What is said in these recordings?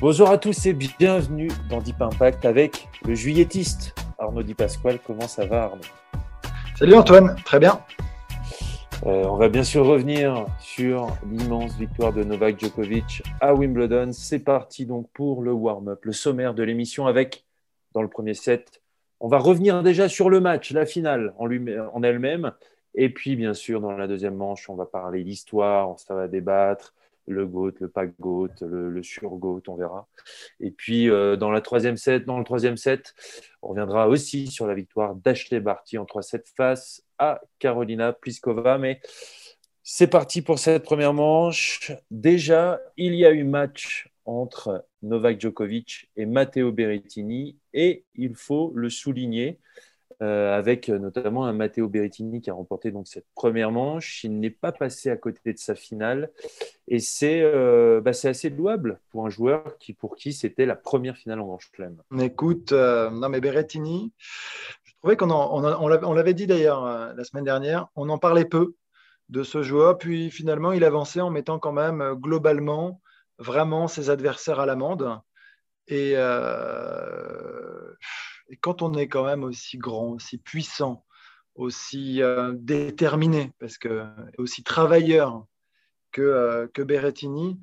Bonjour à tous et bienvenue dans Deep Impact avec le juillettiste Arnaud Di Pasquale. Comment ça va Arnaud? Salut Antoine, très bien. Euh, on va bien sûr revenir sur l'immense victoire de Novak Djokovic à Wimbledon. C'est parti donc pour le warm-up, le sommaire de l'émission avec, dans le premier set, on va revenir déjà sur le match, la finale en, lui- en elle-même. Et puis, bien sûr, dans la deuxième manche, on va parler d'histoire, ça va débattre, le GOAT, le pas GOAT, le, le on verra. Et puis, euh, dans, la troisième set, dans le troisième set, on reviendra aussi sur la victoire d'Ashley Barty en 3-7 face à Carolina Pliskova. Mais c'est parti pour cette première manche. Déjà, il y a eu match entre Novak Djokovic et Matteo Berrettini et il faut le souligner euh, avec notamment un Matteo Berrettini qui a remporté donc cette première manche. Il n'est pas passé à côté de sa finale et c'est euh, bah, assez louable pour un joueur qui, pour qui c'était la première finale en Grand Chelem. Écoute, euh, non mais Berrettini, je trouvais qu'on l'avait- dit d'ailleurs euh, la semaine dernière, on en parlait peu de ce joueur, puis finalement il avançait en mettant quand même euh, globalement vraiment ses adversaires à l'amende. Et, euh, et quand on est quand même aussi grand, aussi puissant, aussi euh, déterminé, parce que aussi travailleur que, euh, que Berrettini,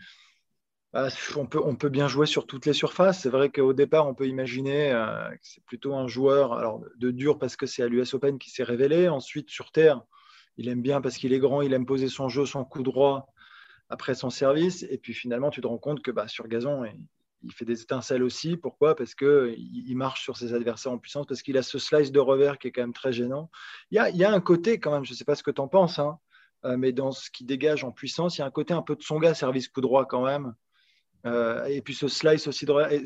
bah, on, peut, on peut bien jouer sur toutes les surfaces. C'est vrai qu'au départ, on peut imaginer euh, que c'est plutôt un joueur alors, de dur parce que c'est à l'US Open qui s'est révélé. Ensuite, sur terre, il aime bien parce qu'il est grand, il aime poser son jeu, son coup droit après son service. Et puis finalement, tu te rends compte que bah, sur gazon, il, fait des étincelles aussi. Pourquoi? Parce qu'il il marche sur ses adversaires en puissance, parce qu'il a ce slice de revers qui est quand même très gênant. Il y a, un côté quand même, je ne sais pas ce que tu en penses, hein, euh, mais dans ce qui dégage en puissance, il y a un côté un peu de son gars, service coup droit quand même. Euh, et puis ce slice aussi de et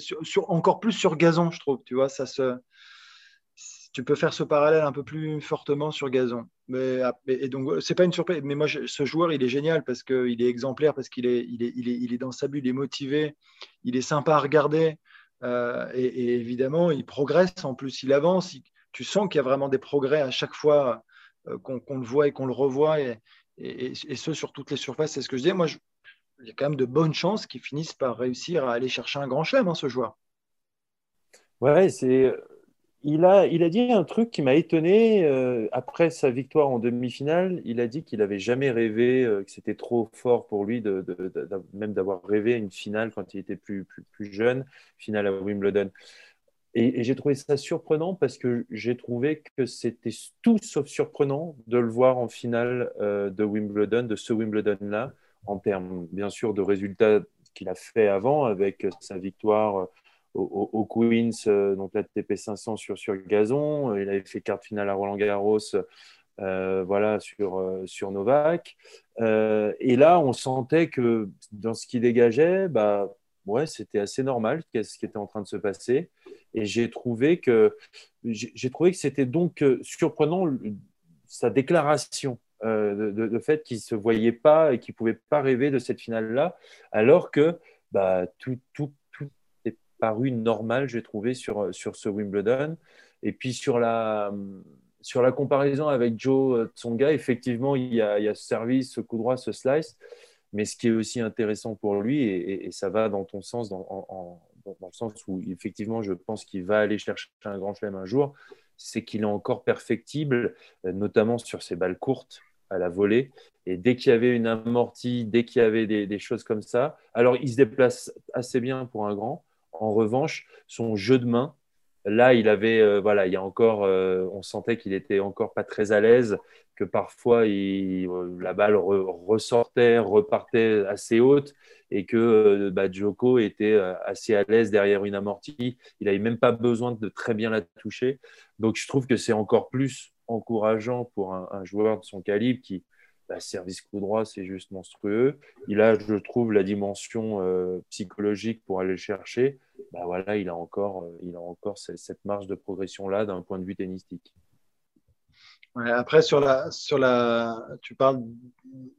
encore plus sur gazon, je trouve. Tu vois, ça tu peux faire ce parallèle un peu plus fortement sur gazon. Ah, et donc c'est pas une surprise. Mais moi, ce joueur, il est génial parce qu'il est exemplaire, parce qu'il est, il est, il est, il est dans sa bulle, il est motivé, il est sympa à regarder. Euh, et, évidemment, il progresse. En plus, il avance. Tu sens qu'il y a vraiment des progrès à chaque fois euh, qu'on le voit et qu'on le revoit. Et, ce sur toutes les surfaces. C'est ce que je dis. Moi, il y a quand même de bonnes chances qu'il finisse par réussir à aller chercher un grand chelem, hein, ce joueur. Ouais, c'est. Il a, il a dit un truc qui m'a étonné euh, après sa victoire en demi-finale. Il a dit qu'il n'avait jamais rêvé, euh, que c'était trop fort pour lui, même d'avoir rêvé une finale quand il était plus, plus, plus jeune, finale à Wimbledon. Et, et j'ai trouvé ça surprenant parce que j'ai trouvé que c'était tout sauf surprenant de le voir en finale euh, de Wimbledon, de ce Wimbledon-là, en termes bien sûr de résultats qu'il a fait avant avec sa victoire au, Queens, euh, donc la TP 500 sur, sur gazon. Il avait fait quart de finale à Roland Garros, euh, voilà, sur, euh, sur Novak. Euh, et là, on sentait que dans ce qui dégageait, bah, ouais, c'était assez normal ce qui était en train de se passer. Et j'ai trouvé que que c'était donc euh, surprenant sa déclaration euh, de, fait qu'il se voyait pas et qu'il pouvait pas rêver de cette finale-là, alors que bah, tout, tout, paru normal, j'ai trouvé sur, sur ce Wimbledon. Et puis sur la, sur la comparaison avec Joe Tsonga, effectivement, il y a, il ce service, ce coup droit, ce slice. Mais ce qui est aussi intéressant pour lui, et, ça va dans ton sens, dans, dans- le sens où effectivement, je pense qu'il va aller chercher un grand chelem un jour, c'est qu'il est encore perfectible, euh, notamment sur ses balles courtes à la volée. Et dès qu'il y avait une amortie, dès qu'il y avait des choses comme ça, alors il se déplace assez bien pour un grand. En revanche, son jeu de main, là, il avait, euh, voilà, il y a encore, euh, on sentait qu'il était encore pas très à l'aise, que parfois euh, la balle re- ressortait, repartait assez haute, et que bah, Djoko était assez à l'aise derrière une amortie. Il n'avait même pas besoin de très bien la toucher. Donc je trouve que c'est encore plus encourageant pour un, joueur de son calibre qui, bah, service coup droit, c'est juste monstrueux. Il a, je trouve, la dimension euh, psychologique pour aller le chercher. Bah, voilà, il a encore, euh, il a encore cette, marge de progression-là d'un point de vue tennistique. après, sur la, sur la, tu parles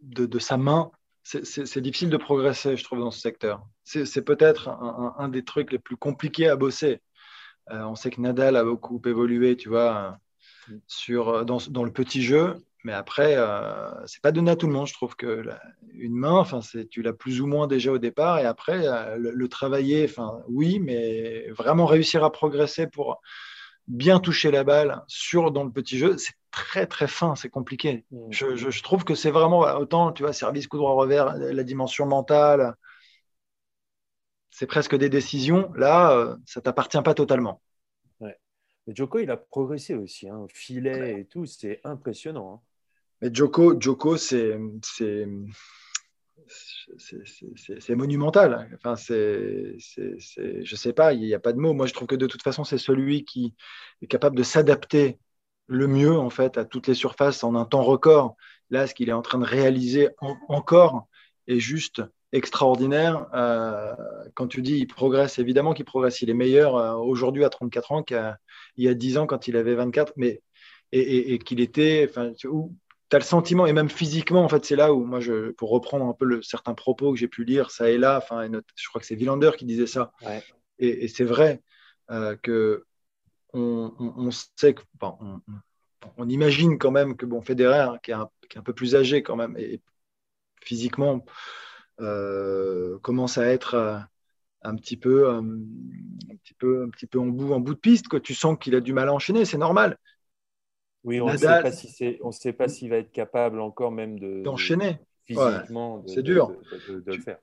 de, sa main. C'est difficile de progresser, je trouve, dans ce secteur. C'est peut-être un, des trucs les plus compliqués à bosser. Euh, on sait que Nadal a beaucoup évolué, tu vois, sur, dans, dans le petit jeu. Mais après, euh, c'est pas donné à tout le monde. Je trouve que une main, enfin, tu l'as plus ou moins déjà au départ, et après euh, le, travailler, enfin, oui, mais vraiment réussir à progresser pour bien toucher la balle sur dans le petit jeu, c'est très très fin, c'est compliqué. Mmh. Je, trouve que c'est vraiment autant, tu vois, service coup droit revers, la dimension mentale, c'est presque des décisions. Là, euh, ça t'appartient pas totalement. Ouais. Mais Joko, il a progressé aussi, hein, filet et tout, c'est impressionnant. Hein. Mais Joko, Joko c'est monumental. Enfin, c'est, je sais pas, il n'y a pas de mots. Moi, je trouve que de toute façon, c'est celui qui est capable de s'adapter le mieux en fait à toutes les surfaces en un temps record. Là, ce qu'il est en train de réaliser encore est juste extraordinaire. Euh, quand tu dis il progresse, évidemment qu'il progresse. Il est meilleur euh, aujourd'hui à 34 ans qu'il y a 10 ans quand il avait 24, mais et, et, qu'il était, enfin, tu as le sentiment, et même physiquement, en fait, c'est là où, moi, je, pour reprendre un peu le, certains propos que j'ai pu lire, ça et là, enfin, je crois que c'est Villander qui disait ça. Et, c'est vrai euh, que on, sait que, on, imagine quand même que, bon, Federer, hein, qui, est un, qui, est un, peu plus âgé quand même, et, physiquement, euh, commence à être euh, un petit peu, un petit peu, un petit peu en bout, en bout de piste. que Tu sens qu'il a du mal à enchaîner, c'est normal. Oui, on ne sait pas si on sait pas s'il va être capable encore même de d'enchaîner physiquement. c'est dur de, le faire.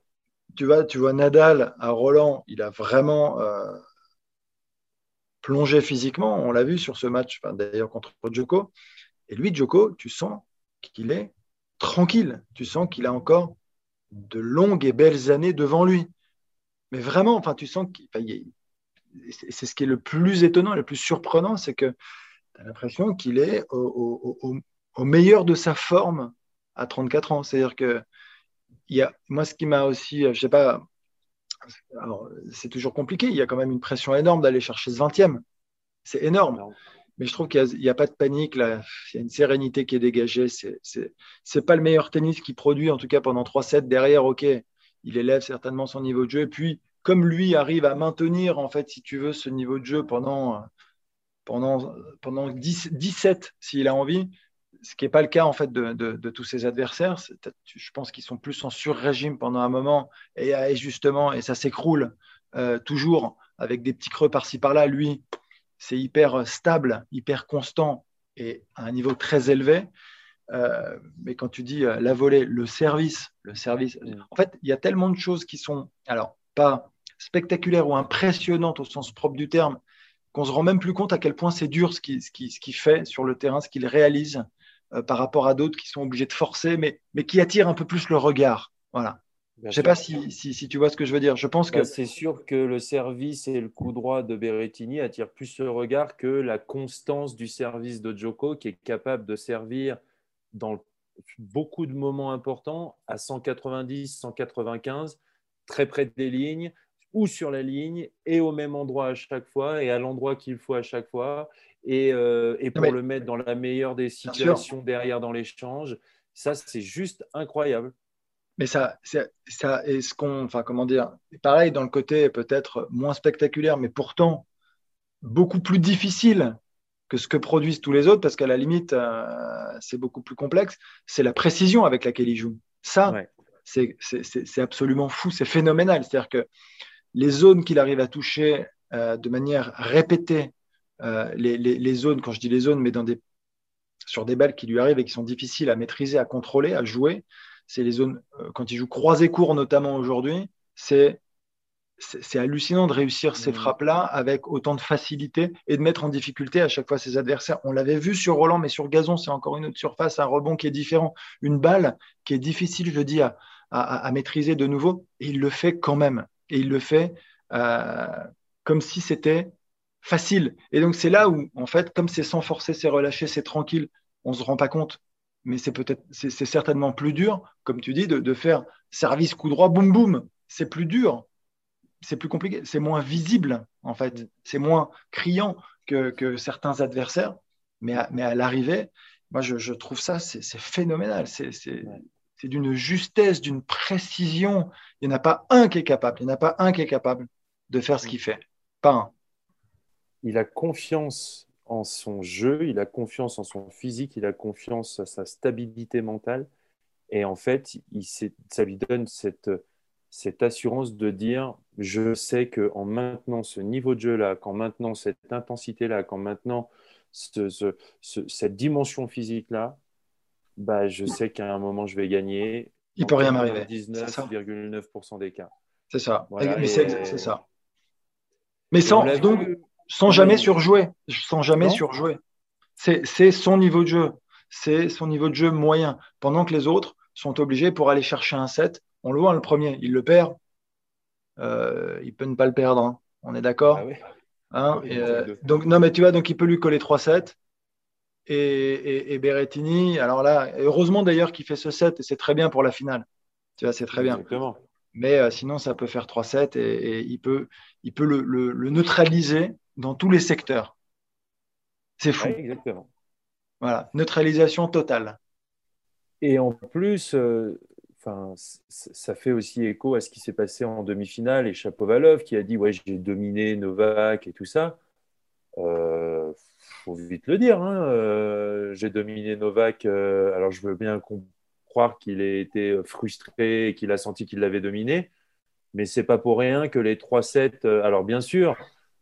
Tu vois, tu vois Nadal à Roland, il a vraiment euh, plongé physiquement. On l'a vu sur ce match, d'ailleurs contre Djoko. Et lui, Djoko, tu sens qu'il est tranquille. Tu sens qu'il a encore de longues et belles années devant lui. Mais vraiment, enfin, tu sens qu'il, c'est ce qui est le plus étonnant, le plus surprenant, c'est que l'impression qu'il est au, meilleur de sa forme à 34 ans. C'est-à-dire que y a, moi, ce qui m'a aussi, je sais pas, c'est toujours compliqué. Il y a quand même une pression énorme d'aller chercher ce 20e. C'est énorme. Mais je trouve qu'il n'y a, pas de panique. Là. Il y a une sérénité qui est dégagée. C'est n'est pas le meilleur tennis qui produit, en tout cas pendant 3 sets. Derrière, OK, il élève certainement son niveau de jeu. Et puis, comme lui arrive à maintenir, en fait, si tu veux, ce niveau de jeu pendant pendant, pendant 10, 17 s'il a envie, ce qui n'est pas le cas en fait de, tous ses adversaires. Je pense qu'ils sont plus en sur-régime pendant un moment et, justement, et ça s'écroule euh, toujours avec des petits creux par-ci par-là. Lui, c'est hyper stable, hyper constant et à un niveau très élevé. Euh, mais quand tu dis euh, la volée, le service, le service, en fait, il y a tellement de choses qui sont, alors pas spectaculaires ou impressionnantes au sens propre du terme, qu'on se rend même plus compte à quel point c'est dur ce qu'il ce fait sur le terrain, ce qu'il réalise euh, par rapport à d'autres qui sont obligés de forcer, mais, mais qui attirent un peu plus le regard. Voilà. je ne sais pas si, si, tu vois ce que je veux dire. Je pense que bah, c'est sûr que le service et le coup droit de Berrettini attirent plus le regard que la constance du service de Joko, qui est capable de servir dans beaucoup de moments importants à 190, 195, très près des lignes, ou sur la ligne et au même endroit à chaque fois et à l'endroit qu'il faut à chaque fois et, euh, et pour le mettre dans la meilleure des situations derrière dans l'échange. Ça, c'est juste incroyable. Mais ça, ça est ce qu'on, enfin, comment dire, pareil dans le côté peut-être moins spectaculaire, mais pourtant beaucoup plus difficile que ce que produisent tous les autres, parce qu'à la limite, euh, c'est beaucoup plus complexe, c'est la précision avec laquelle il joue. Ça, c'est absolument fou, c'est phénoménal. C'est-à-dire que les zones qu'il arrive à toucher euh, de manière répétée, euh, les, zones, quand je dis les zones, mais dans des, sur des balles qui lui arrivent et qui sont difficiles à maîtriser, à contrôler, à jouer, c'est les zones, euh, quand il joue croisé court notamment aujourd'hui, c'est c'est hallucinant de réussir ces mmh. frappes-là avec autant de facilité et de mettre en difficulté à chaque fois ses adversaires. On l'avait vu sur Roland, mais sur gazon, c'est encore une autre surface, un rebond qui est différent, une balle qui est difficile, je dis, à, à maîtriser de nouveau, et il le fait quand même et il le fait euh, comme si c'était facile. Et donc, c'est là où, en fait, comme c'est sans forcer, c'est relâché, c'est tranquille, on ne se rend pas compte. Mais c'est peut-être, c'est certainement plus dur, comme tu dis, de, faire service coup droit, boum boum. C'est plus dur, c'est plus compliqué, c'est moins visible, en fait. C'est moins criant que, certains adversaires. Mais à, mais à l'arrivée, moi, je, trouve ça, c'est phénoménal. C'est d'une justesse, d'une précision. Il n'y en a pas un qui est capable. Il n'y en a pas un qui est capable de faire ce qu'il fait. Pas un il a confiance en son jeu, il a confiance en son physique, il a confiance à sa stabilité mentale. Et en fait, il, ça lui donne cette, cette assurance de dire je sais qu'en maintenant ce niveau de jeu-là, qu'en maintenant cette intensité-là, qu'en maintenant cette dimension physique-là, bah, je sais qu'à un moment je vais gagner. Il peut rien m'arriver. 19,9% des cas. C'est ça. Mais c'est ça. Mais sans, donc, sans jamais surjouer. Sans jamais surjouer. C'est son niveau de jeu. C'est son niveau de jeu moyen. Pendant que les autres sont obligés pour aller chercher un set. On le voit, le premier, il le perd. Euh, il peut ne pas le perdre. Hein. On est d'accord? Ah hein, euh, Donc, non, mais tu vois, donc il peut lui coller 3 sets. Et, et, Berrettini, alors là, heureusement d'ailleurs qu'il fait ce set et c'est très bien pour la finale. Tu vois, c'est très bien. Mais euh, sinon, ça peut faire 3 sets et, il peut, il peut le neutraliser dans tous les secteurs. C'est fou. exactement. Voilà, neutralisation totale. Et en plus, euh, enfin, ça fait aussi écho à ce qui s'est passé en demi-finale et Chapovalov qui a dit ouais j'ai dominé Novak et tout ça. Euh, faut vite le dire, hein, euh, j'ai dominé Novak. Euh, alors je veux bien croire qu'il ait été frustré et qu'il a senti qu'il l'avait dominé, mais c'est pas pour rien que les 3-7. alors bien sûr,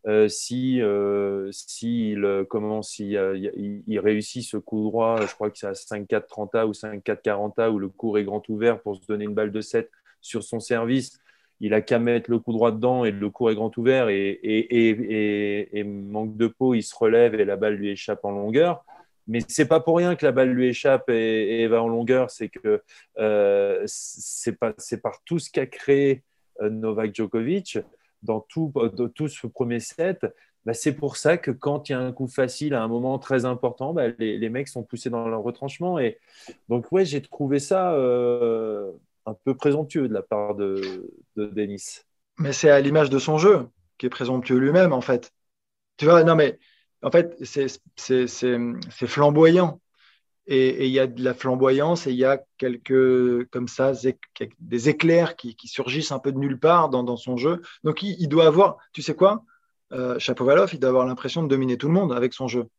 euh, si euh, euh, commence, il, réussit ce coup droit, je crois que c'est à 5-4 30 ou 5-4 40 où le cours est grand ouvert pour se donner une balle de 7 sur son service. Il a qu'à mettre le coup droit dedans et le cours est grand ouvert et, manque de peau, il se relève et la balle lui échappe en longueur. Mais c'est pas pour rien que la balle lui échappe et, va en longueur, c'est que c'est par tout ce qu'a créé Novak Djokovic dans tout, tout ce premier set, bah, c'est pour ça que quand il y a un coup facile à un moment très important, bah, les, les, mecs sont poussés dans leur retranchement. Et donc, ouais, j'ai trouvé ça euh, un peu présomptueux de la part de, de Denis. Mais c'est à l'image de son jeu, qui est présomptueux lui-même, en fait. Tu vois, non, mais en fait, c'est flamboyant et il y a de la flamboyance et il y a quelques comme ça des éclairs qui, surgissent un peu de nulle part dans, son jeu. Donc il, doit avoir, tu sais quoi, euh, Chapovalov, il doit avoir l'impression de dominer tout le monde avec son jeu.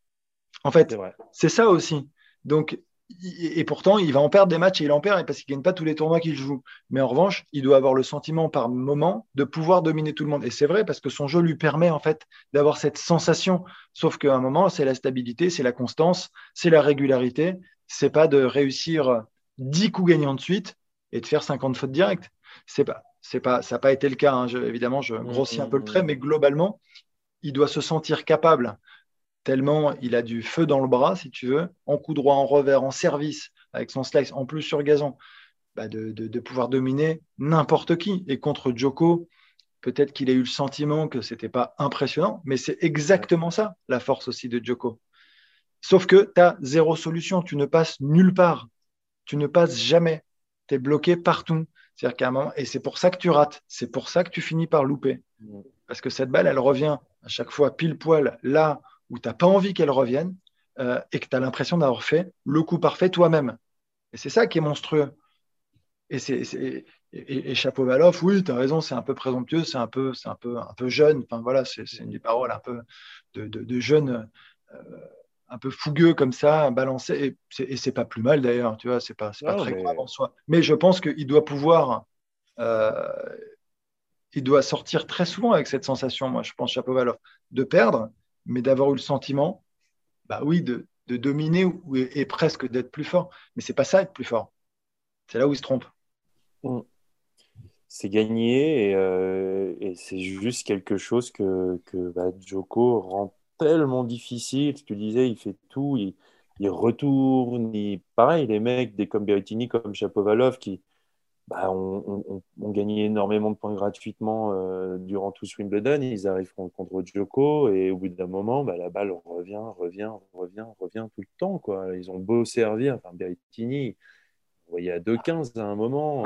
En fait, c'est ça aussi. Donc et pourtant, il va en perdre des matchs et il en perd parce qu'il ne gagne pas tous les tournois qu'il joue. Mais en revanche, il doit avoir le sentiment par moment de pouvoir dominer tout le monde. Et c'est vrai parce que son jeu lui permet en fait d'avoir cette sensation. Sauf qu'à un moment, c'est la stabilité, c'est la constance, c'est la régularité. C'est pas de réussir 10 coups gagnants de suite et de faire 50 fautes directes. C'est pas, c'est pas, ça n'a pas été le cas. Hein. évidemment, je grossis un peu le trait, mais globalement, il doit se sentir capable tellement il a du feu dans le bras, si tu veux, en coup droit, en revers, en service, avec son slice, en plus sur gazon, bah, de, pouvoir dominer n'importe qui. Et contre Joko, peut-être qu'il a eu le sentiment que ce n'était pas impressionnant, mais c'est exactement ça, la force aussi de Joko. Sauf que tu as zéro solution, tu ne passes nulle part, tu ne passes jamais, tu es bloqué partout. C'est-à-dire qu'à un moment, et c'est pour ça que tu rates, c'est pour ça que tu finis par louper. Parce que cette balle, elle revient à chaque fois pile poil là où tu n'as pas envie qu'elle revienne euh, et que tu as l'impression d'avoir fait le coup parfait toi-même. Et c'est ça qui est monstrueux. Et, c'est, et, oui, tu as raison, c'est un peu présomptueux, c'est un peu, c'est un peu, un peu jeune. Enfin voilà, c'est, une des paroles un peu de, de, jeunes, euh, un peu fougueux comme ça, balancé. Et c'est, pas plus mal d'ailleurs, tu vois, c'est pas, pas très grave en soi. Mais je pense qu'il doit pouvoir. Euh, il doit sortir très souvent avec cette sensation, moi, je pense, Chapeau-Valoff, de perdre mais d'avoir eu le sentiment, bah oui, de, dominer ou, et, presque d'être plus fort. Mais c'est pas ça être plus fort. C'est là où il se trompe. Mm. C'est gagné euh, et, c'est juste quelque chose que, que bah, Joko rend tellement difficile. Tu disais, il fait tout, il, retourne. pareil, les mecs, des comme Berrettini, comme Chapovalov, qui, bah, on, gagnait énormément de points gratuitement euh, durant tout ce Wimbledon. Ils arrivent contre Djoko et au bout d'un moment, bah, la balle revient, revient, revient, revient tout le temps. Quoi. Ils ont beau servir. Enfin, Berrettini, vous voyez à 2-15 à un moment.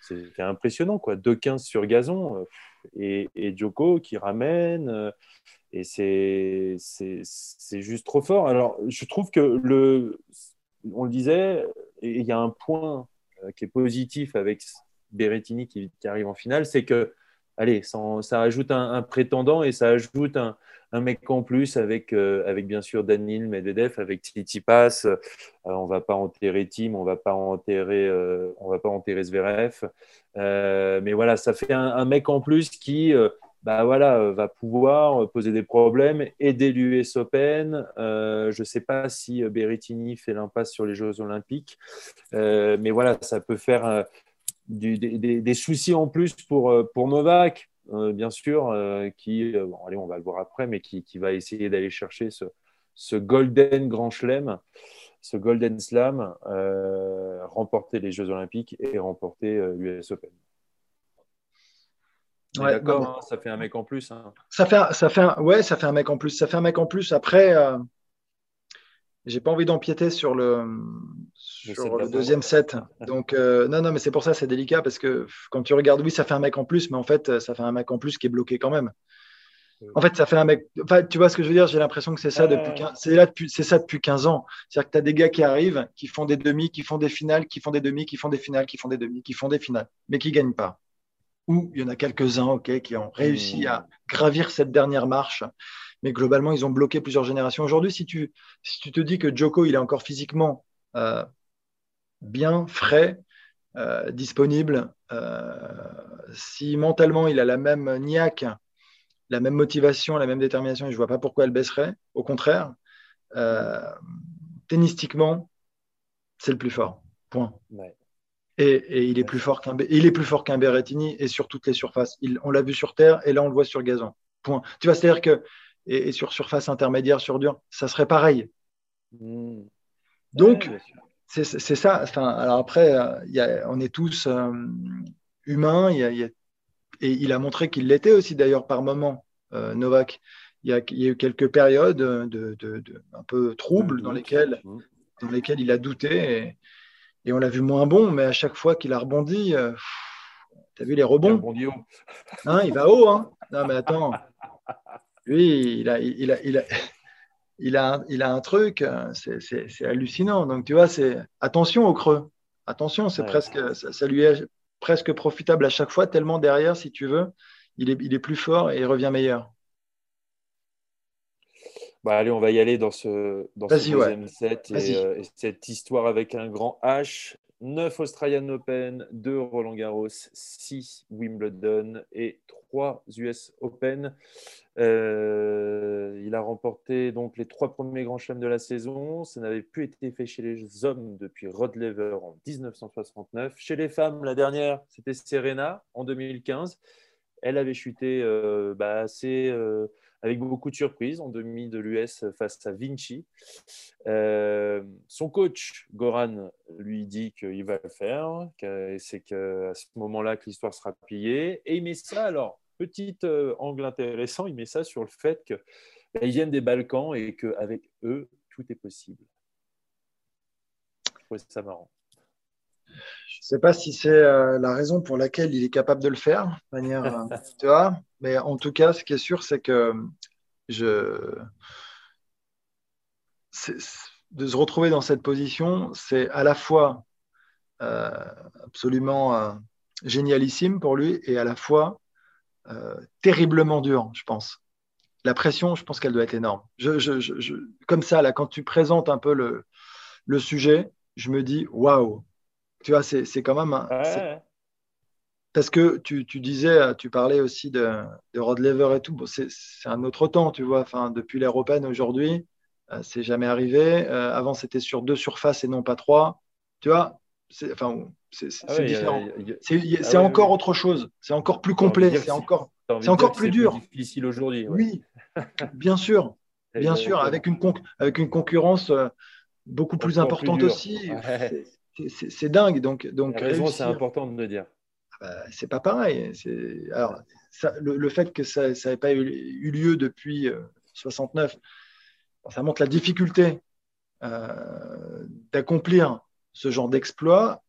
C'était impressionnant. 2-15 sur gazon. Euh, et, et Djoko qui ramène. Euh, et c'est juste trop fort. Alors, je trouve que le, on le disait, il y a un point euh, qui est positif avec Berrettini qui, arrive en finale, c'est que, allez, ça, ajoute un, prétendant et ça ajoute un, mec en plus avec, euh, avec bien sûr Danil Medvedev, avec Tsitsipas. Euh, on va pas enterrer Tim, on va pas enterrer, on va pas enterrer Zverev. mais voilà, ça fait un, mec en plus qui bah voilà, va pouvoir poser des problèmes, aider l'US Open. je ne sais pas si Berrettini fait l'impasse sur les Jeux Olympiques, mais voilà, ça peut faire des, soucis en plus pour, Novak, bien sûr, qui, allez, on va le voir après, mais qui, va essayer d'aller chercher ce, ce, Golden Grand Chelem, ce Golden Slam, remporter les Jeux Olympiques et remporter l'US Open. Ouais, D'accord, hein, ça fait un mec en plus. Hein. Ça fait, ça fait un, ouais, ça fait un mec en plus. Ça fait un mec en plus. Après, euh, j'ai pas envie d'empiéter sur le, sur le deuxième set. Donc, euh, non, non, mais c'est pour ça, c'est délicat parce que quand tu regardes, oui, ça fait un mec en plus, mais en fait, ça fait un mec en plus qui est bloqué quand même. En fait, ça fait un mec. Enfin, tu vois ce que je veux dire J'ai l'impression que c'est ça depuis 15... c'est là depuis c'est ça depuis 15 ans. C'est-à-dire que tu as des gars qui arrivent, qui font des demi, qui font des finales, qui font des demi, qui font des finales, qui font des demi, qui font des finales, mais qui gagnent pas ou il y en a quelques-uns ok, qui ont réussi à gravir cette dernière marche. Mais globalement, ils ont bloqué plusieurs générations. Aujourd'hui, si tu, si tu te dis que Joko, il est encore physiquement euh, bien, frais, euh, disponible, euh, si mentalement il a la même niaque, la même motivation, la même détermination, je ne vois pas pourquoi elle baisserait. Au contraire, tennistiquement, c'est le plus fort. Point. Et, il est plus fort qu'un il est plus fort qu'un Berrettini et sur toutes les surfaces. on l'a vu sur terre et là on le voit sur gazon. Point. Tu vois, c'est-à-dire que et, sur surface intermédiaire sur dur, ça serait pareil. Hmm. Donc c'est ça. Enfin, alors après, euh, on est tous euh, humains. et il a montré qu'il l'était aussi d'ailleurs par moment, euh, Novak. Il y, a, eu quelques périodes de, un peu troubles dans lesquelles, dans lesquelles il a douté. Et, et on l'a vu moins bon, mais à chaque fois qu'il a rebondi, euh, tu as vu les rebonds il, hein, il va haut. Hein non, mais attends. Lui, il a, il a, il a, il a, il a un truc, euh, c'est hallucinant. Donc, tu vois, c'est attention au creux. Attention, c'est presque, ça, lui est presque profitable à chaque fois, tellement derrière, si tu veux, il est, il est plus fort et il revient meilleur. Bah, allez, on va y aller dans ce, dans deuxième set. Euh, et, cette histoire avec un grand H. 9 Australian Open, 2 Roland Garros, 6 Wimbledon et 3 US Open. Euh, il a remporté donc les trois premiers grands chelems de la saison. Ça n'avait plus été fait chez les hommes depuis Rod Lever en 1969. Chez les femmes, la dernière, c'était Serena en 2015. Elle avait chuté euh, bah, assez avec beaucoup de surprises en demi de l'US face à Vinci. Euh, son coach, Goran, lui dit qu'il va le faire, c'est qu'à ce moment-là que l'histoire sera pliée. Et il met ça, alors, petit euh, angle intéressant, il met ça sur le fait qu'ils bah, viennent des Balkans et qu'avec eux, tout est possible. Je trouve ça marrant. Je ne sais pas si c'est euh, la raison pour laquelle il est capable de le faire, manière, tu vois, mais en tout cas, ce qui est sûr, c'est que je... de se retrouver dans cette position, c'est à la fois euh, absolument euh, génialissime pour lui et à la fois euh, terriblement dur, je pense. La pression, je pense qu'elle doit être énorme. comme ça, là, quand tu présentes un peu le, le sujet, je me dis waouh, tu vois, c'est quand même un, parce que tu, disais, tu parlais aussi de, Rod Lever et tout. c'est un autre temps, tu vois. Enfin, depuis l'ère européenne aujourd'hui, euh, c'est jamais arrivé. Euh, avant, c'était sur deux surfaces et non pas trois. Tu vois, c'est enfin, ah différent. C'est encore autre chose. C'est encore plus complet. C'est encore, c'est encore plus dur. difficile aujourd'hui. Oui, bien sûr, bien sûr, avec une, avec une concurrence euh, beaucoup plus importante aussi C'est dingue. Donc, donc raison, c'est important de le dire. Ah bah, c'est pas pareil. Alors, le, fait que ça n'avait pas eu, lieu depuis 69, euh, ça montre la difficulté euh, d'accomplir ce genre d'exploit.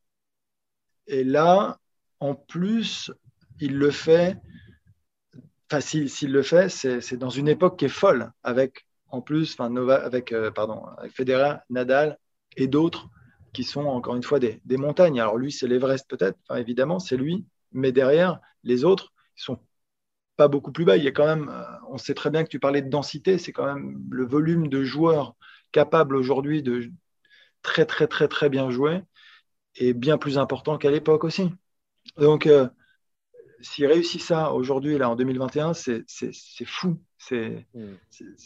Et là, en plus, il le fait. Enfin, s'il le fait, c'est dans une époque qui est folle, avec en plus, enfin, Nova, avec, euh, pardon, avec Federer, Nadal et d'autres qui sont encore une fois des, des montagnes. Alors lui, c'est l'Everest peut-être, enfin, évidemment, c'est lui, mais derrière, les autres, ils sont pas beaucoup plus bas. Il y a quand même, euh, on sait très bien que tu parlais de densité, c'est quand même le volume de joueurs capables aujourd'hui de très très très très bien jouer est bien plus important qu'à l'époque aussi. Donc, euh, s'il réussit ça aujourd'hui, là en 2021, c'est fou, c'est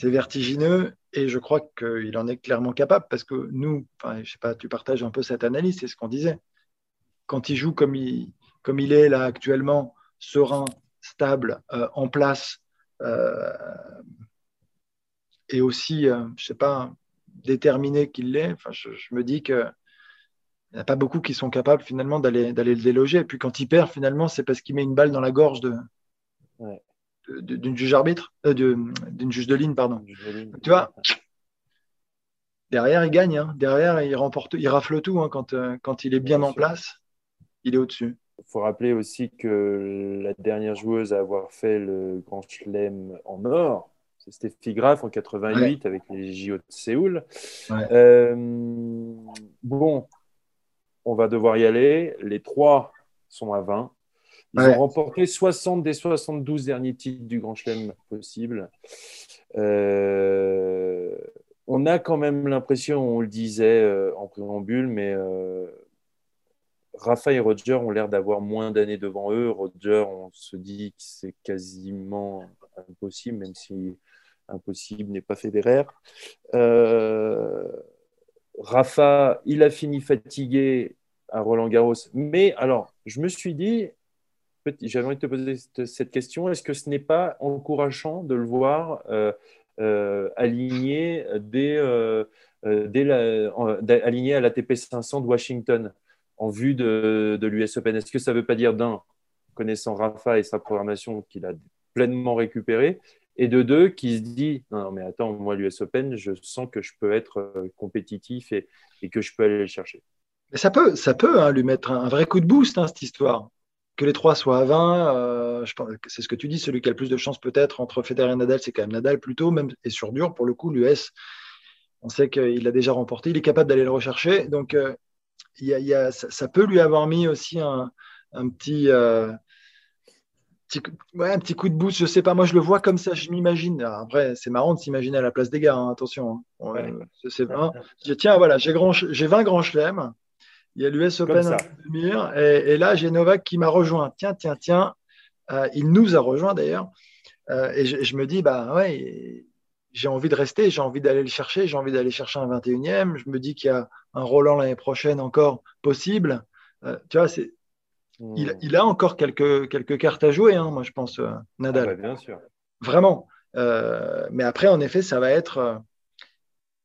vertigineux et je crois qu'il en est clairement capable parce que nous, enfin, je sais pas, tu partages un peu cette analyse, c'est ce qu'on disait. Quand il joue comme il, est là actuellement, serein, stable, euh, en place, euh, et aussi, euh, je sais pas, déterminé qu'il l'est, enfin, je, me dis que il n'y a pas beaucoup qui sont capables finalement d'aller le déloger. Et puis quand il perd, finalement, c'est parce qu'il met une balle dans la gorge de, d'une juge arbitre, d'une juge de ligne, pardon. Tu vois, derrière, il gagne. Hein. Derrière, il remporte, il rafle tout hein. quand, quand il est bien en place. Il est au-dessus. Il faut rappeler aussi que la dernière joueuse à avoir fait le Grand Chelem en or, c'est Stéphie Graf en 88 avec les JO de Séoul. Euh, bon, on va devoir y aller. Les trois sont à 20. Ils ont remporté 60 des 72 derniers titres du Grand Chelem possible. Euh, on a quand même l'impression, on le disait euh, en préambule, mais Rafa et Roger ont l'air d'avoir moins d'années devant eux. Roger, on se dit que c'est quasiment impossible, même si impossible n'est pas Federer. Euh, Rafa, il a fini fatigué à Roland Garros. Mais alors, je me suis dit, j'avais envie de te poser cette question, est-ce que ce n'est pas encourageant de le voir euh, euh, aligné, dès, aligné à l'ATP 500 de Washington en vue de, l'US Open? Est-ce que ça ne veut pas dire d'un, connaissant Rafa et sa programmation qu'il a pleinement récupéré, et de deux, qui se dit non, mais attends, moi, l'US Open, je sens que je peux être euh, compétitif et, que je peux aller le chercher. Ça peut, ça peut hein, lui mettre un, vrai coup de boost, hein, cette histoire. Que les trois soient à 20, euh, c'est ce que tu dis, celui qui a le plus de chance peut-être entre Federer et Nadal, c'est quand même Nadal plutôt, même et sur dur, pour le coup, l'US, on sait qu'il a déjà remporté, il est capable d'aller le rechercher. Donc, euh, ça, peut lui avoir mis aussi un, petit, euh, un petit coup de boost. Je sais pas, moi je le vois comme ça, je m'imagine. Après, c'est marrant de s'imaginer à la place des gars, hein, attention. Hein. c'est tiens, voilà, j'ai 20 grands chelems. Il y a l'US Open et, et, là j'ai Novak qui m'a rejoint. Tiens, tiens, tiens. Euh, il nous a rejoint d'ailleurs. Euh, et je, je, me dis, bah ouais, j'ai envie de rester, j'ai envie d'aller le chercher, j'ai envie d'aller chercher un 21e. Je me dis qu'il y a un Roland l'année prochaine encore possible. Euh, tu vois, c'est, hmm. il, a encore quelques, quelques cartes à jouer, hein, moi je pense, Nadal. Ah bien sûr. Vraiment. Mais après, en effet, ça va être.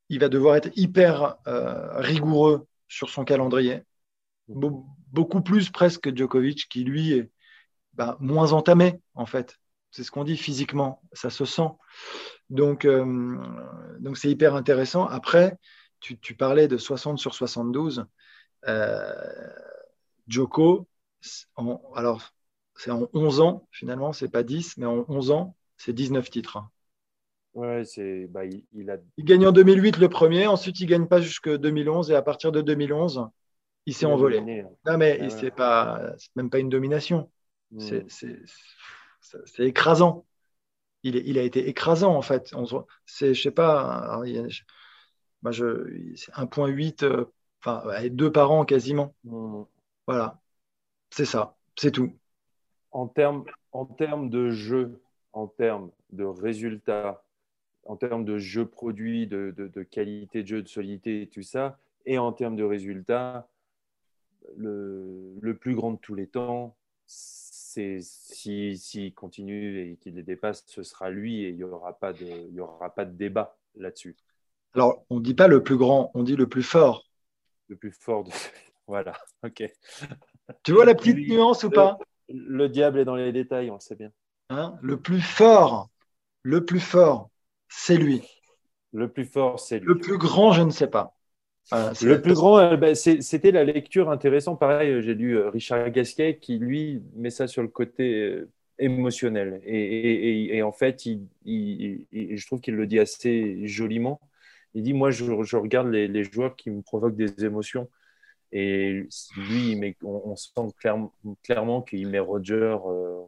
il va devoir être hyper rigoureux sur son calendrier. Hmm. beaucoup plus presque que Djokovic, qui lui est bah, moins entamé, en fait. C'est ce qu'on dit physiquement, ça se sent. Donc, euh, donc c'est hyper intéressant. Après, tu, parlais de 60 sur 72. Euh, Joko, alors c'est en 11 ans, finalement, c'est pas 10, mais en 11 ans, c'est 19 titres. Ouais, c'est, bah, il, a... il gagne en 2008 le premier, ensuite il gagne pas jusque 2011 et à partir de 2011, il s'est envolé. Hein. Non, mais ah c'est pas, même pas une domination. Hmm. C'est écrasant. Il, a été écrasant, en fait. C'est, je sais pas, moi je, c'est 1.8, euh, enfin, deux par an quasiment. Mmh. Voilà, c'est ça, c'est tout. En termes en termes de jeu, en termes de résultats, en termes de jeu produit, de, qualité de jeu, de solidité et tout ça, et en termes de résultats, le, le plus grand de tous les temps, s'il si, continue et qu'il les dépasse, ce sera lui et il n'y aura, pas de, il y aura pas de débat là-dessus. Alors, on ne dit pas le plus grand, on dit le plus fort. Le plus fort de... Voilà, ok. Tu vois la petite nuance ou pas? Le diable est dans les détails, on le sait bien. Hein? Le plus fort, le plus fort, c'est lui. Le plus fort, c'est lui. Le plus grand, je ne sais pas. le plus grand, euh, ben, c'était la lecture intéressante. Pareil, j'ai lu euh, Richard Gasquet qui, lui, met ça sur le côté euh, émotionnel. Et, en fait, je trouve qu'il le dit assez joliment. Il dit, moi, je, regarde les, joueurs qui me provoquent des émotions. Et lui, on, sent clairement, qu'il met Roger,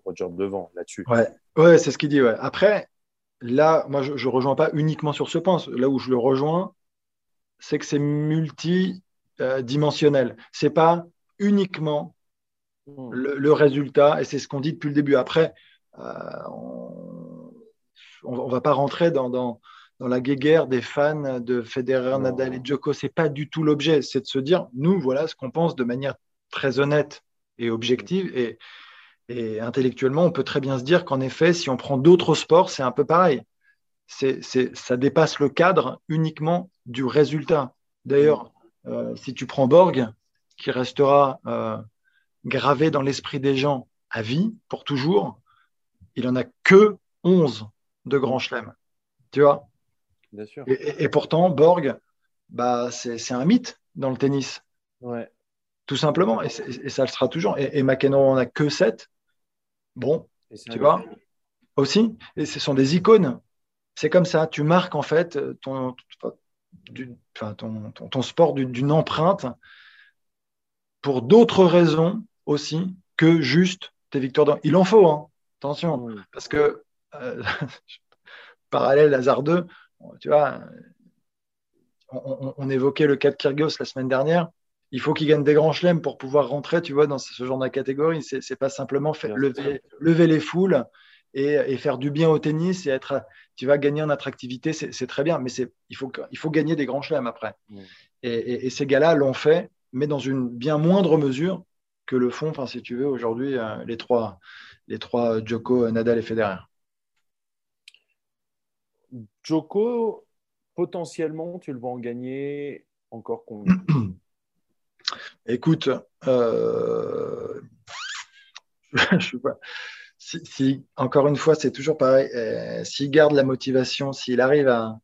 Roger devant là-dessus. Ouais, ouais c'est ce qu'il dit. Ouais. Après, là, moi, je ne rejoins pas uniquement sur ce point. Là où je le rejoins, c'est que c'est multidimensionnel. Ce n'est pas uniquement hmm. le, résultat, et c'est ce qu'on dit depuis le début. Après, euh, on ne va pas rentrer dans, dans, la guéguerre des fans de Federer, Nadal et Djoko. Ce n'est pas du tout l'objet. C'est de se dire, nous, voilà ce qu'on pense de manière très honnête et objective. Et, et intellectuellement, on peut très bien se dire qu'en effet, si on prend d'autres sports, c'est un peu pareil. C'est, ça dépasse le cadre uniquement du résultat. D'ailleurs, euh, si tu prends Borg, qui restera euh, gravé dans l'esprit des gens à vie, pour toujours, il n'en a que 11 de Grand Chelem. Tu vois? Bien sûr. Et, pourtant, Borg, bah, c'est, un mythe dans le tennis. Ouais. Tout simplement. Et, ça le sera toujours. Et, et McEnroe en a que 7. Bon, tu vois, aussi, et ce sont des icônes. C'est comme ça, tu marques en fait ton, ton, ton, sport d'une empreinte pour d'autres raisons aussi que juste tes victoires. Il en faut, hein. attention, parce que euh, parallèle 2, tu vois, on, on, évoquait le cas de Kyrgios la semaine dernière il faut qu'il gagne des grands chelems pour pouvoir rentrer, tu vois, dans ce genre de catégorie. C'est, n'est pas simplement lever, les foules et, faire du bien au tennis et être, tu vas gagner en attractivité, c'est, très bien, mais il faut, il faut gagner des grands chelems après. Et, ces gars-là l'ont fait, mais dans une bien moindre mesure que le font, enfin, si tu veux, aujourd'hui, euh, les trois, les trois Djoko, Nadal et Federer. Djoko, potentiellement, tu le vois en gagner encore combien? Écoute, euh, je pas. Si, encore une fois, c'est toujours pareil. Euh, s'il garde la motivation, s'il arrive à.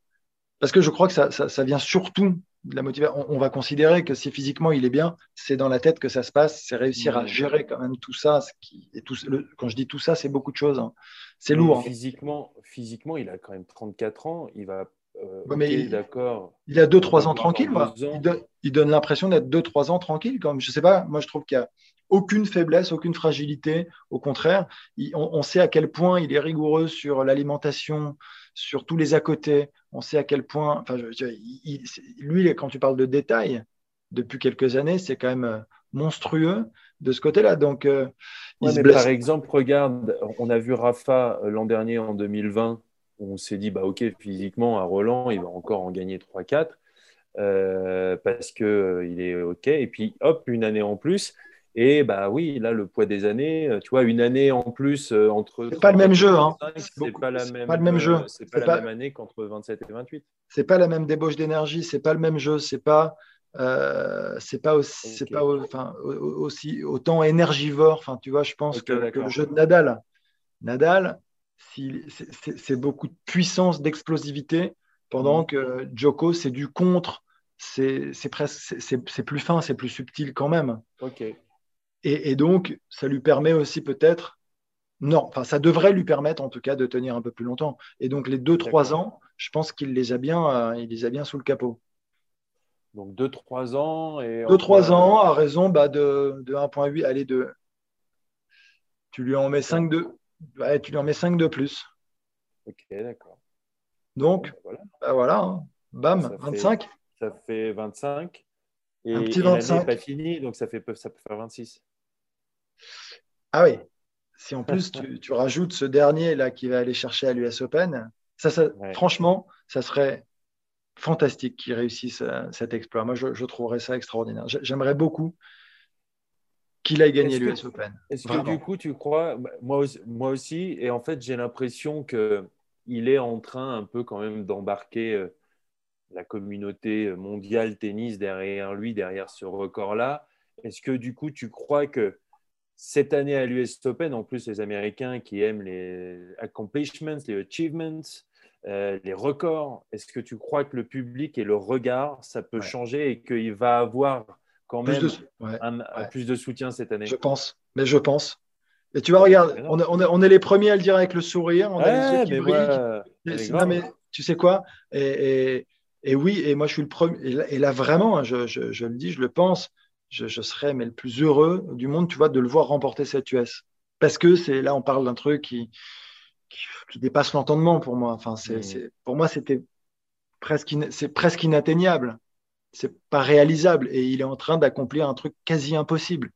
Parce que je crois que ça, vient surtout de la motivation. On, va considérer que si physiquement il est bien, c'est dans la tête que ça se passe. C'est réussir à gérer quand même tout ça. Ce qui, et tout, quand je dis tout ça, c'est beaucoup de choses. Hein. C'est lourd. Hein. Physiquement, physiquement, il a quand même 34 ans. Il va euh, mais d'accord. Il a 2-3 ans tranquille. Il, donne, l'impression d'être 2-3 ans tranquille. Comme, je sais pas, moi je trouve qu'il n'y a aucune faiblesse, aucune fragilité. Au contraire, on, sait à quel point il est rigoureux sur l'alimentation, sur tous les à côté. On sait à quel point. Enfin, lui, quand tu parles de détails, depuis quelques années, c'est quand même euh, monstrueux de ce côté-là. Donc, euh, par exemple, regarde, on a vu Rafa l'an dernier en 2020 on s'est dit, bah, OK, physiquement, à Roland, il va encore en gagner 3-4 euh, parce qu'il euh, il est OK. Et puis, hop, une année en plus. Et bah oui, là, le poids des années, euh, tu vois, une année en plus entre. C'est pas le même jeu, hein. C'est pas, la même, pas le même jeu. C'est pas, la même année qu'entre 27 et 28. C'est pas la même débauche d'énergie, c'est pas le même jeu, c'est pas. c'est pas aussi, pas enfin, aussi autant énergivore. Enfin, tu vois, je pense que, que, le jeu de Nadal. Nadal, c'est beaucoup de puissance, d'explosivité, pendant mm. que Joko, c'est du contre, c'est plus fin, c'est plus subtil quand même. Ok. Et, donc, ça lui permet aussi peut-être, non, enfin, ça devrait lui permettre en tout cas de tenir un peu plus longtemps. Et donc, les 2-3 ans, je pense qu'il les, a bien, euh, il les a bien sous le capot. Donc 2-3 ans. 2-3 ans à raison bah, de, de 1,8, allez, de. Tu lui en mets 5 tu lui en mets 5 de plus. Ok, d'accord. Donc, voilà, bah voilà hein. bam, 25. ça fait 25. Et, un petit 25. n'est pas fini, donc ça, fait, ça peut faire 26. Ah oui. Si en plus tu, rajoutes ce dernier là qui va aller chercher à l'US Open, ça, franchement, ça serait fantastique qu'il réussisse euh, cet exploit. Moi, je, je trouverais ça extraordinaire. J'aimerais beaucoup qu'il aille gagner l'US Open. Est-ce que du coup, tu crois, bah, moi aussi, moi aussi et en fait, j'ai l'impression qu'il est en train un peu quand même d'embarquer euh, la communauté mondiale tennis derrière lui, derrière ce record-là. Est-ce que du coup, tu crois que cette année à l'US Open, en plus les Américains qui aiment les accomplishments, les achievements, euh, les records, est-ce que tu crois que le public et le regard, ça peut changer et qu'il va avoir quand même plus de, soutien cette année Je pense, mais je pense. Et tu vois, regarde, on, est les premiers à le dire avec le sourire, on a les yeux qui non, mais tu sais quoi? Et, oui, et moi je suis le premier. Et là, vraiment, hein, je, le dis, je le pense, je, serais mais le plus heureux du monde, tu vois, de le voir remporter cette US. Parce que c'est là, on parle d'un truc qui, qui, dépasse l'entendement pour moi. Enfin, c'est, mmh. pour moi, c'était presque, c'est presque inatteignable. C'est pas réalisable. Et il est en train d'accomplir un truc quasi impossible.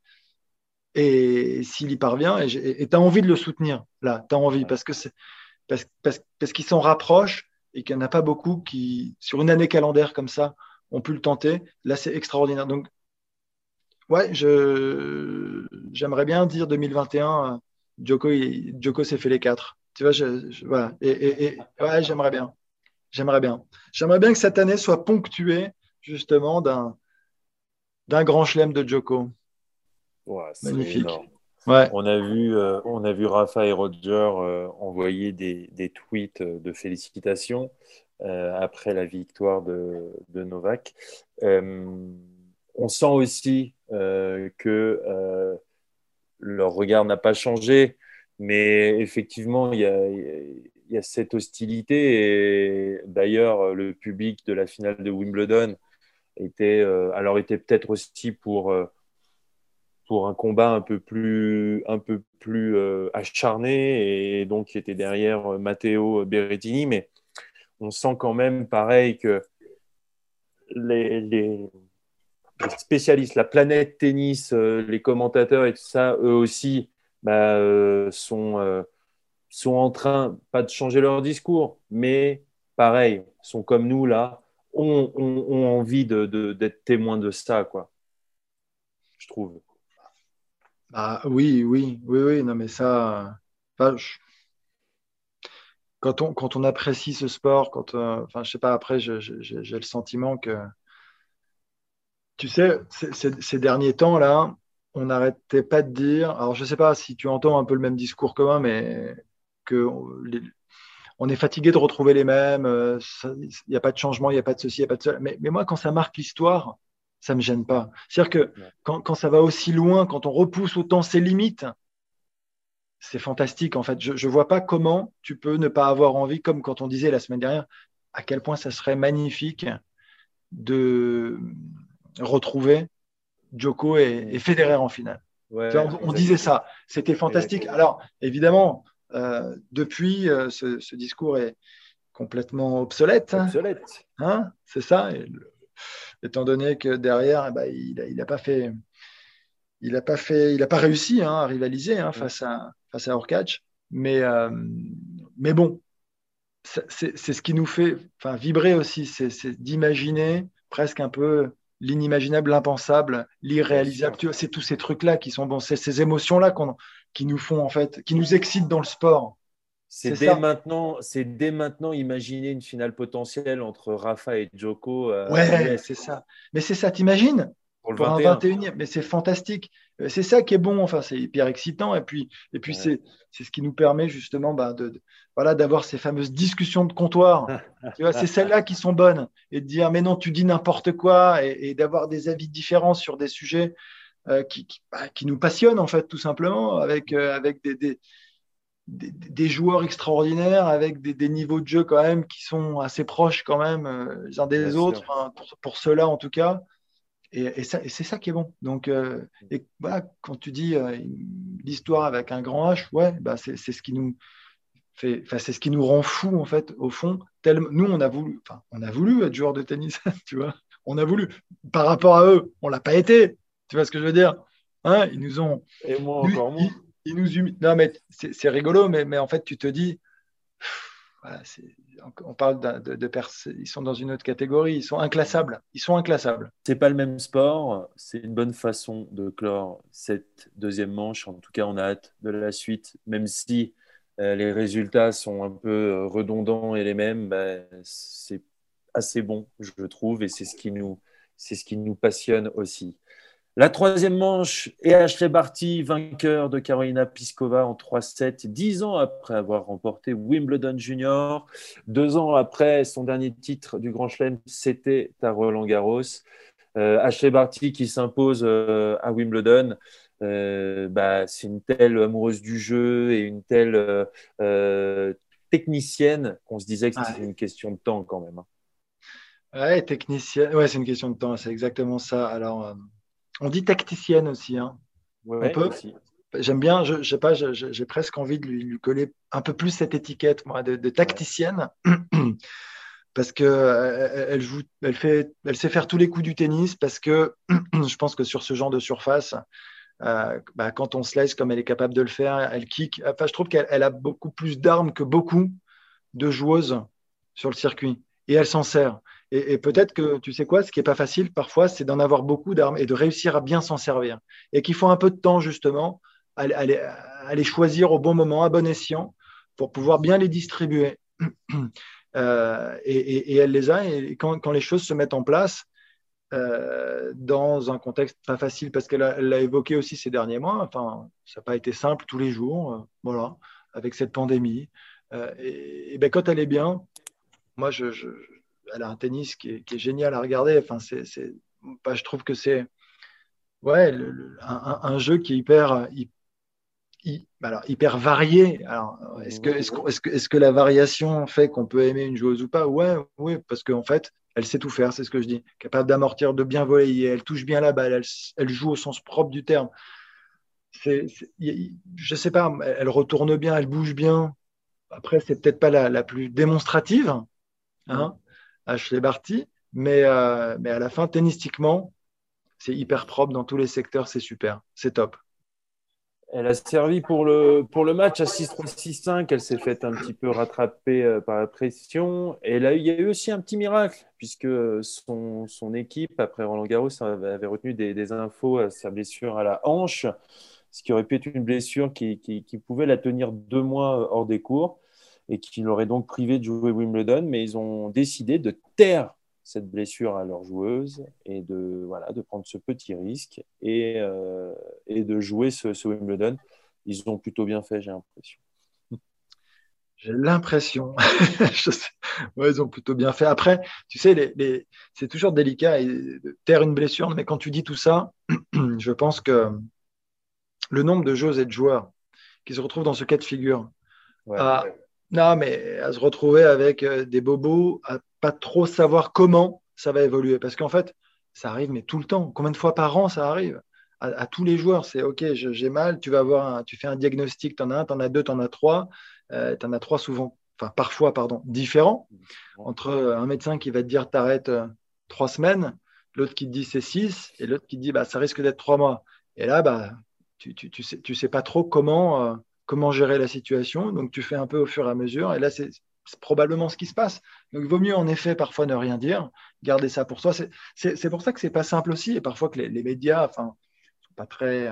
Et s'il y parvient, et tu as envie de le soutenir, là, tu as envie, parce que parce, parce, parce qu'il s'en rapproche et qu'il n'y en a pas beaucoup qui, sur une année calendaire comme ça, ont pu le tenter. Là, c'est extraordinaire. Donc, ouais, je, j'aimerais bien dire 2021, Joko, Joko s'est fait les quatre. Tu vois, je, voilà. Et, et, ouais, j'aimerais bien. J'aimerais bien. J'aimerais bien que cette année soit ponctuée justement d'un, d'un grand chelem de Joko. Magnifique. Ouais. On, a vu, euh, on a vu Rafa et Roger euh, envoyer des, des, tweets de félicitations euh, après la victoire de, de Novak. on sent aussi que leur regard n'a pas changé. Mais effectivement, il y a, il y a cette hostilité. Et d'ailleurs, le public de la finale de Wimbledon était, euh, alors était peut-être aussi pour, euh, pour un combat un peu plus, un peu plus euh, acharné et donc qui était derrière Matteo Berrettini. Mais on sent quand même pareil que les, spécialistes, la planète tennis, les commentateurs et tout ça, eux aussi, bah, sont, sont en train, pas de changer leur discours, mais pareil, sont comme nous là, ont, envie d'être de, témoins de ça, quoi. Je trouve. Ah, oui, oui, oui, oui, non, mais ça. Quand on, quand on apprécie ce sport, quand, euh, je sais pas, après, j'ai le sentiment que, tu sais, ces derniers temps-là, on n'arrêtait pas de dire, alors je sais pas si tu entends un peu le même discours moi, mais que on est fatigué de retrouver les mêmes, euh, il n'y a pas de changement, il n'y a pas de ceci, il n'y a pas de cela. Mais, moi, quand ça marque l'histoire, ça ne me gêne pas. C'est-à-dire que quand, ça va aussi loin, quand on repousse autant ses limites, c'est fantastique en fait. Je ne vois pas comment tu peux ne pas avoir envie, comme quand on disait la semaine dernière, à quel point ça serait magnifique de retrouver Joko et, Federer en finale. on, disait ça, c'était fantastique. Alors, évidemment, euh, depuis, euh, ce, discours est complètement obsolète. Hein. Obsolète. Hein C'est ça. étant donné que derrière, eh ben, il n'a pas fait, il n'a pas fait, il a pas réussi hein, à rivaliser face à face à Orkach. Mais euh, mais bon, c'est ce qui nous fait, enfin, vibrer aussi, c'est d'imaginer presque un peu l'inimaginable, l'impensable, l'irréalisable. c'est tous ces trucs-là qui sont bons. C'est ces émotions-là qui nous font, en fait, qui nous excitent dans le sport. C'est dès maintenant, c'est dès maintenant imaginer une finale potentielle entre Rafa et Joko. Euh, ouais, c'est ça. Mais c'est ça, t'imagines? Pour, un 21e, mais c'est fantastique. Euh, c'est ça qui est bon, enfin, c'est hyper excitant. Et puis, et puis c'est, ce qui nous permet justement bah, de, voilà, d'avoir ces fameuses discussions de comptoir. c'est celles-là qui sont bonnes. Et de dire, mais non, tu dis n'importe quoi, et, d'avoir des avis différents sur des sujets euh, qui, bah, qui, nous passionnent, en fait, tout simplement, avec, euh, avec des, des, des, joueurs extraordinaires, avec des, niveaux de jeu quand même qui sont assez proches quand même les uns des autres, pour, pour ceux-là en tout cas. Et, c'est ça qui est bon. Donc, euh, et, quand tu dis euh, l'histoire avec un grand H, ouais, bah, c'est ce qui nous fait, c'est ce qui nous rend fou en fait, au fond. nous, on a voulu, on a voulu être joueur de tennis, tu vois. On a voulu. Par rapport à eux, on l'a pas été. Tu vois ce que je veux dire hein Ils nous ont. Et moi encore moins. Ils, nous Non, mais c'est rigolo, mais, mais en fait, tu te dis. On parle de, de, ils sont dans une autre catégorie, ils sont inclassables. Ils sont inclassables. C'est pas le même sport, c'est une bonne façon de clore cette deuxième manche. En tout cas, on a hâte de la suite, même si euh, les résultats sont un peu euh, redondants et les mêmes. Bah, c'est assez bon, je trouve, et c'est ce c'est ce qui nous passionne aussi. La troisième manche et Ashley Barty, vainqueur de Carolina Pliskova en 3-7, dix ans après avoir remporté Wimbledon Junior. Deux ans après son dernier titre du Grand Chelem, c'était à Roland Garros. Euh, Ashley Barty qui s'impose euh, à Wimbledon. Euh, bah, c'est une telle amoureuse du jeu et une telle technicienne qu'on se disait que c'était une question de temps quand même. Hein. Ouais, technicienne, ouais, c'est une question de temps, c'est exactement ça. Alors, on dit tacticienne aussi. Hein. J'aime bien, je, sais pas, j'ai presque envie de lui, coller un peu plus cette étiquette, moi, de, tacticienne, parce que euh, elle, joue, elle fait, elle sait faire tous les coups du tennis, parce que je pense que sur ce genre de surface, euh, bah, quand on slice comme elle est capable de le faire, elle kick. Enfin, je trouve qu'elle a beaucoup plus d'armes que beaucoup de joueuses sur le circuit, et elle s'en sert. Et, peut-être que tu sais quoi, ce qui n'est pas facile parfois, c'est d'en avoir beaucoup d'armes et de réussir à bien s'en servir. Et qu'il faut un peu de temps justement à, les choisir au bon moment, à bon escient, pour pouvoir bien les distribuer. Euh, et, elle les a. Et quand, les choses se mettent en place, euh, dans un contexte pas facile, parce qu'elle l'a évoqué aussi ces derniers mois, enfin, ça n'a pas été simple tous les jours, euh, voilà, avec cette pandémie. et, ben, quand elle est bien, moi, je elle a un tennis qui est, génial à regarder. Enfin, bah, je trouve que c'est ouais, un, jeu qui est hyper, alors, hyper varié. Alors, est-ce que, est-ce, que, est-ce, que, la variation fait qu'on peut aimer une joueuse ou pas? Ouais, oui, parce qu'en fait, elle sait tout faire, c'est ce que je dis. Capable d'amortir, de bien voler, elle touche bien la balle, elle, joue au sens propre du terme. Je sais pas, elle retourne bien, elle bouge bien. Après, c'est peut-être pas la, la plus démonstrative, hein, Ashley Barty. Mais, euh, mais à la fin, tennistiquement, c'est hyper propre dans tous les secteurs, c'est super, c'est top. Elle a servi pour le, pour le match à 6-3, 6-5. Elle s'est faite un petit peu rattraper euh, par la pression. Et là, il y a eu aussi un petit miracle, puisque son, son équipe, après Roland Garros, avait retenu des, des, infos à sa blessure à la hanche, ce qui aurait pu être une blessure qui, qui, qui pouvait la tenir deux mois hors des cours et qui l'aurait donc privé de jouer Wimbledon, mais ils ont décidé de taire cette blessure à leur joueuse et de, voilà, de prendre ce petit risque et, euh, et de jouer ce, Wimbledon. Ils ont plutôt bien fait, j'ai l'impression. J'ai l'impression. ouais, ils ont plutôt bien fait. Après, tu sais, les, les... c'est toujours délicat de taire une blessure, mais quand tu dis tout ça, je pense que le nombre de joueuses et de joueurs qui se retrouvent dans ce cas de figure ouais. Non, mais à se retrouver avec euh, des bobos, à pas trop savoir comment ça va évoluer. Parce qu'en fait, ça arrive, mais tout le temps. Combien de fois par an ça arrive? À, tous les joueurs C'est OK, j'ai mal, tu vas avoir tu fais un diagnostic, tu en as un, tu en as deux, tu en as trois. Euh, tu en as trois souvent, enfin parfois, pardon, différents. Entre un médecin qui va te dire t'arrêtes euh, trois semaines, l'autre qui te dit c'est six, et l'autre qui te dit bah, ça risque d'être trois mois. Et là, bah, tu, tu, sais, tu sais pas trop comment comment gérer la situation. Donc, tu fais un peu au fur et à mesure. Et là, c'est probablement ce qui se passe. Donc, il vaut mieux, en effet, parfois ne rien dire, garder ça pour soi. C'est pour ça que c'est pas simple aussi. Et parfois que les, médias, enfin, sont pas très,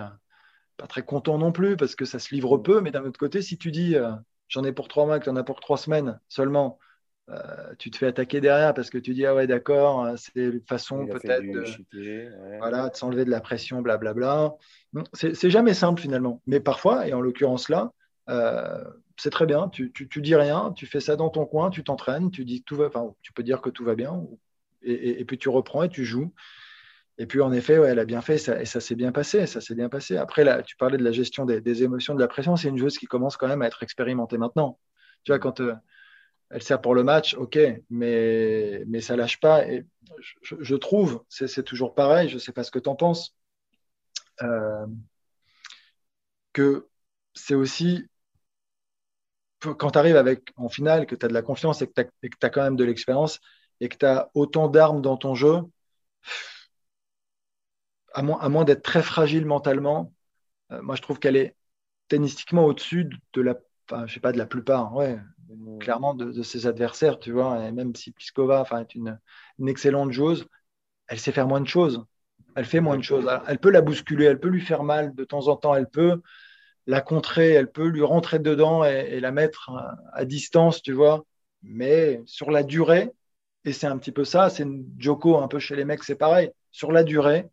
pas très contents non plus parce que ça se livre peu. Mais d'un autre côté, si tu dis euh, j'en ai pour trois mois, que tu en as pour trois semaines seulement, euh, tu te fais attaquer derrière parce que tu dis ah ouais d'accord euh, c'est une façon peut-être de, voilà, de s'enlever de la pression blablabla. C'est jamais simple finalement. Mais parfois et en l'occurrence là euh, c'est très bien. Tu, tu, dis rien tu fais ça dans ton coin tu t'entraînes tu dis tout va enfin tu peux dire que tout va bien et, puis tu reprends et tu joues. Et puis en effet ouais, elle a bien fait ça, et ça s'est bien passé ça s'est bien passé. Après là tu parlais de la gestion des, des émotions de la pression c'est une joueuse qui commence quand même à être expérimentée maintenant. Tu vois quand elle sert pour le match, ok, mais, mais ça lâche pas. Et je, trouve, c'est toujours pareil, je ne sais pas ce que tu en penses, euh, que c'est aussi, quand tu arrives avec, en finale, que tu as de la confiance et que tu as, quand même de l'expérience et que tu as autant d'armes dans ton jeu, à moins, d'être très fragile mentalement, euh, moi je trouve qu'elle est tennistiquement au-dessus de la, enfin, je sais pas, de la plupart, ouais, clairement de, ses adversaires, tu vois. Et même si Pliskova est une, excellente joueuse, elle sait faire moins de choses. Elle fait moins de choses. Elle peut la bousculer, elle peut lui faire mal de temps en temps, elle peut la contrer, elle peut lui rentrer dedans et, la mettre à, distance, tu vois. Mais sur la durée, et c'est un petit peu ça, c'est Joko un peu chez les mecs, c'est pareil. Sur la durée,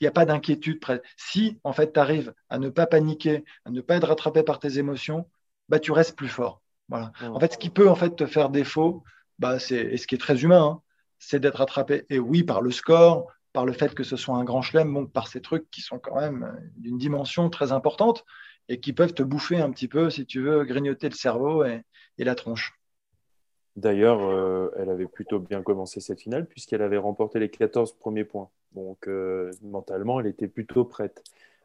il n'y a pas d'inquiétude. Si, en fait, tu arrives à ne pas paniquer, à ne pas être rattrapé par tes émotions, bah, tu restes plus fort. Voilà. En fait, ce qui peut en fait te faire défaut, bah, c'est, et ce qui est très humain, hein, c'est d'être rattrapé. Et oui, par le score, par le fait que ce soit un grand chelem, donc par ces trucs qui sont quand même d'une dimension très importante et qui peuvent te bouffer un petit peu, si tu veux, grignoter le cerveau et, la tronche. D'ailleurs, euh, elle avait plutôt bien commencé cette finale puisqu'elle avait remporté les 14 premiers points. Donc, euh, mentalement, elle était plutôt prête,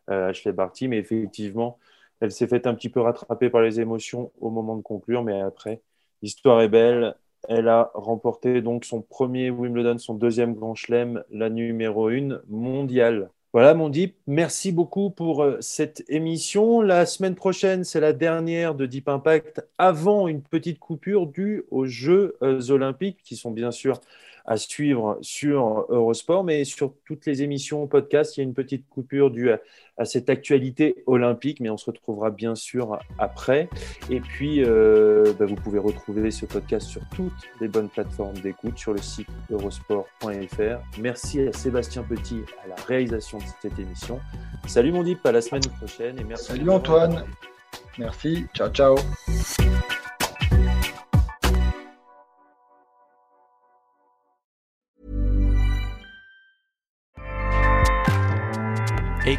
euh, Ashley Barty. Mais effectivement, elle s'est fait un petit peu rattraper par les émotions au moment de conclure. Mais après, l'histoire est belle. Elle a remporté donc son premier Wimbledon, son deuxième Grand Chelem, la numéro 1 mondiale. Voilà, mon Deep, merci beaucoup pour euh, cette émission. La semaine prochaine, c'est la dernière de Deep Impact avant une petite coupure due aux Jeux euh, olympiques, qui sont bien sûr à suivre sur Eurosport, mais sur toutes les émissions podcast, il y a une petite coupure due à, cette actualité olympique, mais on se retrouvera bien sûr après. Et puis, euh, bah, vous pouvez retrouver ce podcast sur toutes les bonnes plateformes d'écoute, sur le site eurosport.fr. Merci à Sébastien Petit à la réalisation de cette émission. Salut mon Dip, à la semaine prochaine et merci. Salut Antoine. Merci. Ciao, ciao.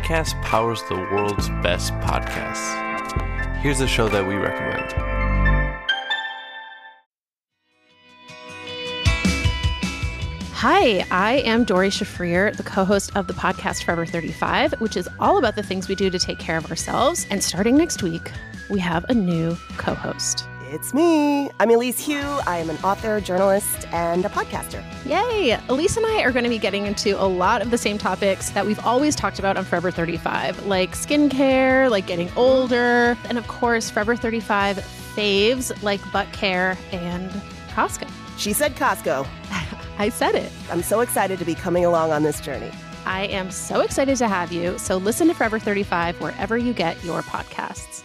ACAST powers the world's best podcasts. Here's a show that we recommend. Hi, I am Dori Shafrir, the co host of the podcast Forever 35, which is all about the things we do to take care of ourselves. And starting next week, we have a new co host. It's me. I'm Elise Hu. I am an author, journalist, and a podcaster. Yay! Elise and I are going to be getting into a lot of the same topics that we've always talked about on Forever 35, like skincare, like getting older, and of course, Forever 35 faves like butt care and Costco. She said Costco. I said it. I'm so excited to be coming along on this journey. I am so excited to have you. So listen to Forever 35 wherever you get your podcasts.